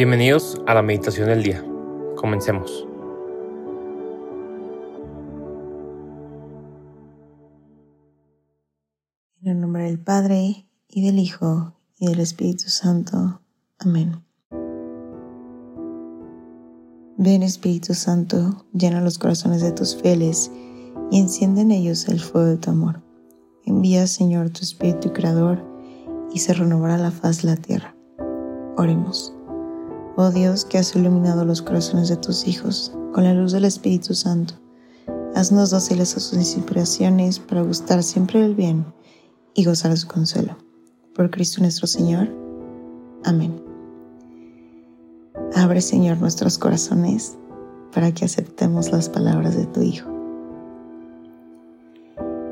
Bienvenidos a la meditación del día. Comencemos. En el nombre del Padre, y del Hijo, y del Espíritu Santo. Amén. Ven Espíritu Santo, llena los corazones de tus fieles y enciende en ellos el fuego de tu amor. Envía, Señor, tu Espíritu Creador, y se renovará la faz de la tierra. Oremos. Oh Dios, que has iluminado los corazones de tus hijos con la luz del Espíritu Santo, haznos dóciles a sus inspiraciones para gustar siempre del bien y gozar de su consuelo. Por Cristo nuestro Señor. Amén. Abre, Señor, nuestros corazones para que aceptemos las palabras de tu Hijo.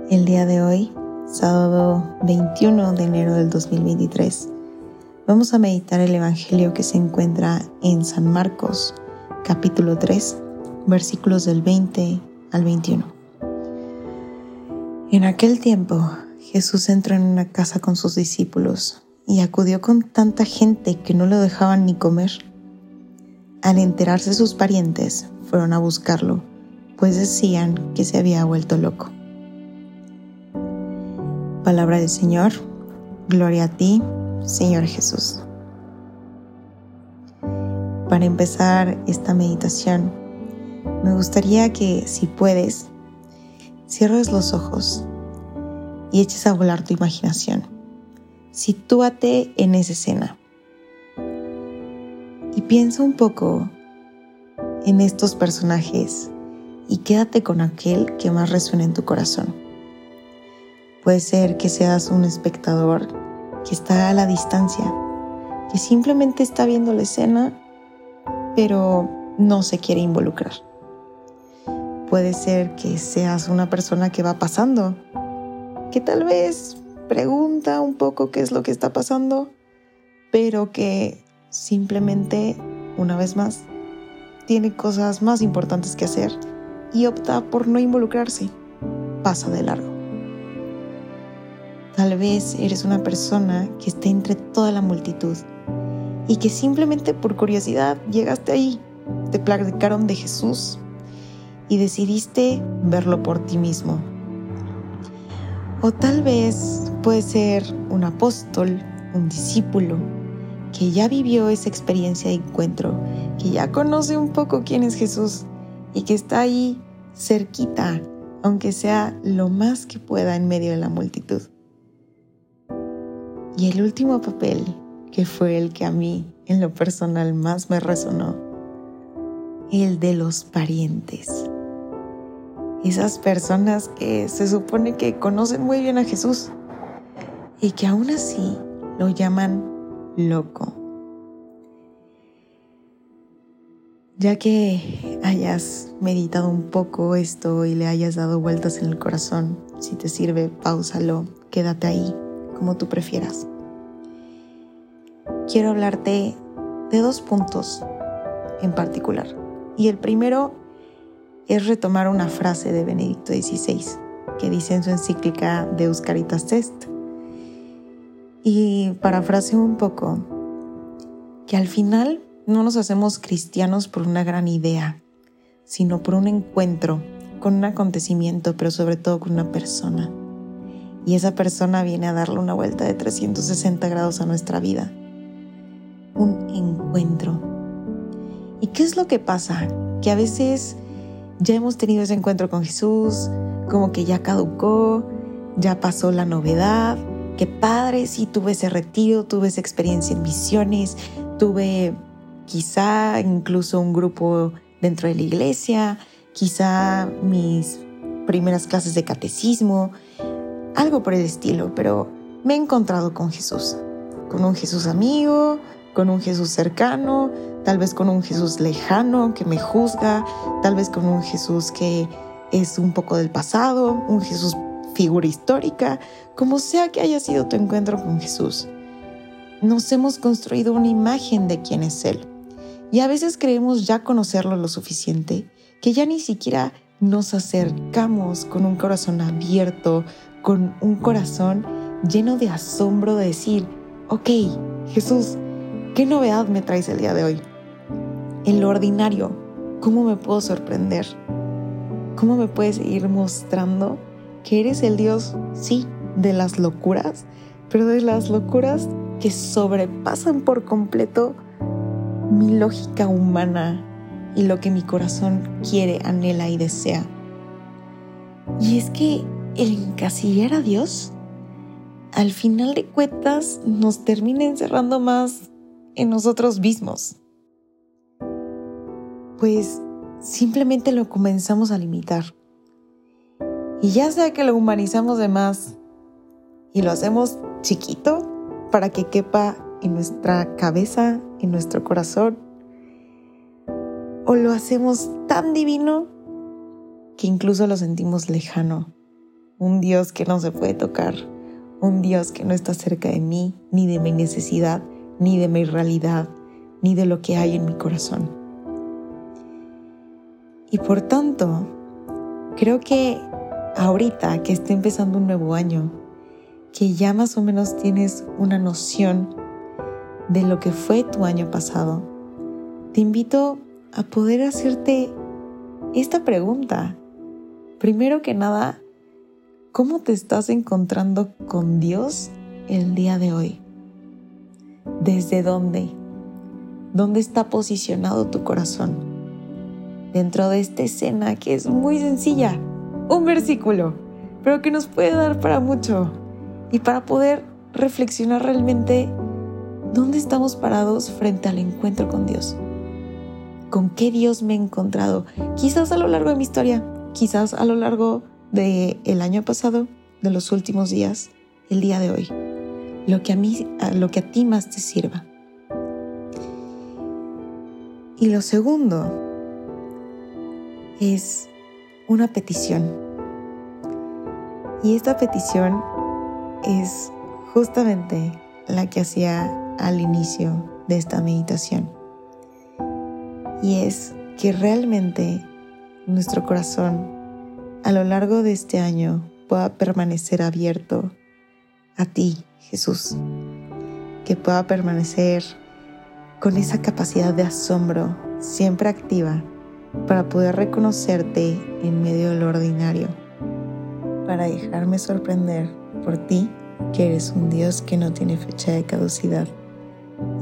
El día de hoy, sábado 21 de enero del 2023, Vamos a meditar el Evangelio que se encuentra en San Marcos, capítulo 3, versículos del 20 al 21. En aquel tiempo, Jesús entró en una casa con sus discípulos y acudió con tanta gente que no lo dejaban ni comer. Al enterarse sus parientes, fueron a buscarlo, pues decían que se había vuelto loco. Palabra del Señor, gloria a ti, Señor Jesús. Para empezar esta meditación, me gustaría que si puedes, cierres los ojos y eches a volar tu imaginación. Sitúate en esa escena y piensa un poco en estos personajes y quédate con aquel que más resuena en tu corazón. Puede ser que seas un espectador que está a la distancia, que simplemente está viendo la escena, pero no se quiere involucrar. Puede ser que seas una persona que va pasando, que tal vez pregunta un poco qué es lo que está pasando, pero que simplemente, una vez más, tiene cosas más importantes que hacer y opta por no involucrarse. Pasa de largo. Tal vez eres una persona que está entre toda la multitud y que simplemente por curiosidad llegaste ahí, te platicaron de Jesús y decidiste verlo por ti mismo. O tal vez puede ser un apóstol, un discípulo, que ya vivió esa experiencia de encuentro, que ya conoce un poco quién es Jesús y que está ahí cerquita, aunque sea lo más que pueda en medio de la multitud. Y el último papel, que fue el que a mí en lo personal más me resonó, el de los parientes. Esas personas que se supone que conocen muy bien a Jesús y que aún así lo llaman loco. Ya que hayas meditado un poco esto y le hayas dado vueltas en el corazón, si te sirve, pausalo, quédate ahí como tú prefieras. Quiero hablarte de dos puntos en particular. Y el primero es retomar una frase de Benedicto XVI que dice en su encíclica de Euscaritas Est. Y parafraseo un poco que al final no nos hacemos cristianos por una gran idea, sino por un encuentro con un acontecimiento, pero sobre todo con una persona y esa persona viene a darle una vuelta de 360 grados a nuestra vida. Un encuentro. ¿Y qué es lo que pasa? Que a veces ya hemos tenido ese encuentro con Jesús, como que ya caducó, ya pasó la novedad, qué padre, sí tuve ese retiro, tuve esa experiencia en misiones, tuve quizá incluso un grupo dentro de la iglesia, quizá mis primeras clases de catecismo, algo por el estilo, pero me he encontrado con Jesús, con un Jesús amigo, con un Jesús cercano, tal vez con un Jesús lejano que me juzga, tal vez con un Jesús que es un poco del pasado, un Jesús figura histórica, como sea que haya sido tu encuentro con Jesús. Nos hemos construido una imagen de quién es Él. Y a veces creemos ya conocerlo lo suficiente que ya ni siquiera nos acercamos con un corazón abierto, con un corazón lleno de asombro de decir, ok, Jesús, ¿Qué novedad me traes el día de hoy? En lo ordinario, ¿cómo me puedo sorprender? ¿Cómo me puedes ir mostrando que eres el Dios, sí, de las locuras, pero de las locuras que sobrepasan por completo mi lógica humana y lo que mi corazón quiere, anhela y desea. Y es que el encasillar a Dios, al final de cuentas, nos termina encerrando más en nosotros mismos. Pues simplemente lo comenzamos a limitar. Y ya sea que lo humanizamos de más y lo hacemos chiquito para que quepa en nuestra cabeza, en nuestro corazón, o lo hacemos tan divino que incluso lo sentimos lejano, un Dios que no se puede tocar, un Dios que no está cerca de mí, ni de mi necesidad, ni de mi realidad, ni de lo que hay en mi corazón. Y por tanto, creo que ahorita que está empezando un nuevo año, que ya más o menos tienes una noción de lo que fue tu año pasado, te invito a poder hacerte esta pregunta. Primero que nada, ¿cómo te estás encontrando con Dios el día de hoy? ¿Desde dónde? ¿Dónde está posicionado tu corazón? Dentro de esta escena que es muy sencilla, un versículo, pero que nos puede dar para mucho y para poder reflexionar realmente dónde estamos parados frente al encuentro con Dios. ¿Con qué Dios me he encontrado? Quizás a lo largo de mi historia, quizás a lo largo del el año pasado, de los últimos días, el día de hoy. Lo que a mí, lo que a ti más te sirva. Y lo segundo es una petición. Y esta petición es justamente la que hacía al inicio de esta meditación. Y es que realmente nuestro corazón a lo largo de este año pueda permanecer abierto a ti, Jesús. Que pueda permanecer con esa capacidad de asombro siempre activa para poder reconocerte en medio de lo ordinario, para dejarme sorprender por ti, que eres un Dios que no tiene fecha de caducidad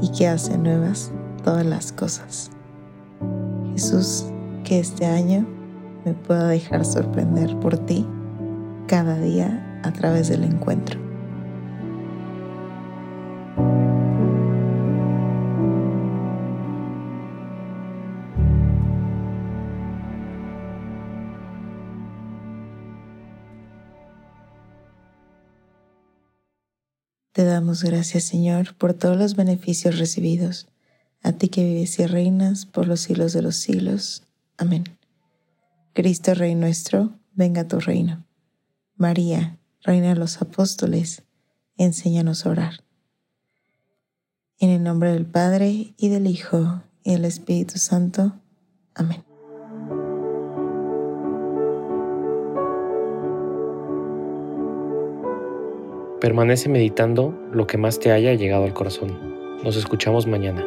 y que hace nuevas todas las cosas. Jesús, que este año me pueda dejar sorprender por ti cada día a través del encuentro. Te damos gracias, Señor, por todos los beneficios recibidos. A ti que vives y reinas por los siglos de los siglos. Amén. Cristo, Rey nuestro, venga a tu reino. María, Reina de los Apóstoles, enséñanos a orar. En el nombre del Padre, y del Hijo, y del Espíritu Santo. Amén. Permanece meditando lo que más te haya llegado al corazón. Nos escuchamos mañana.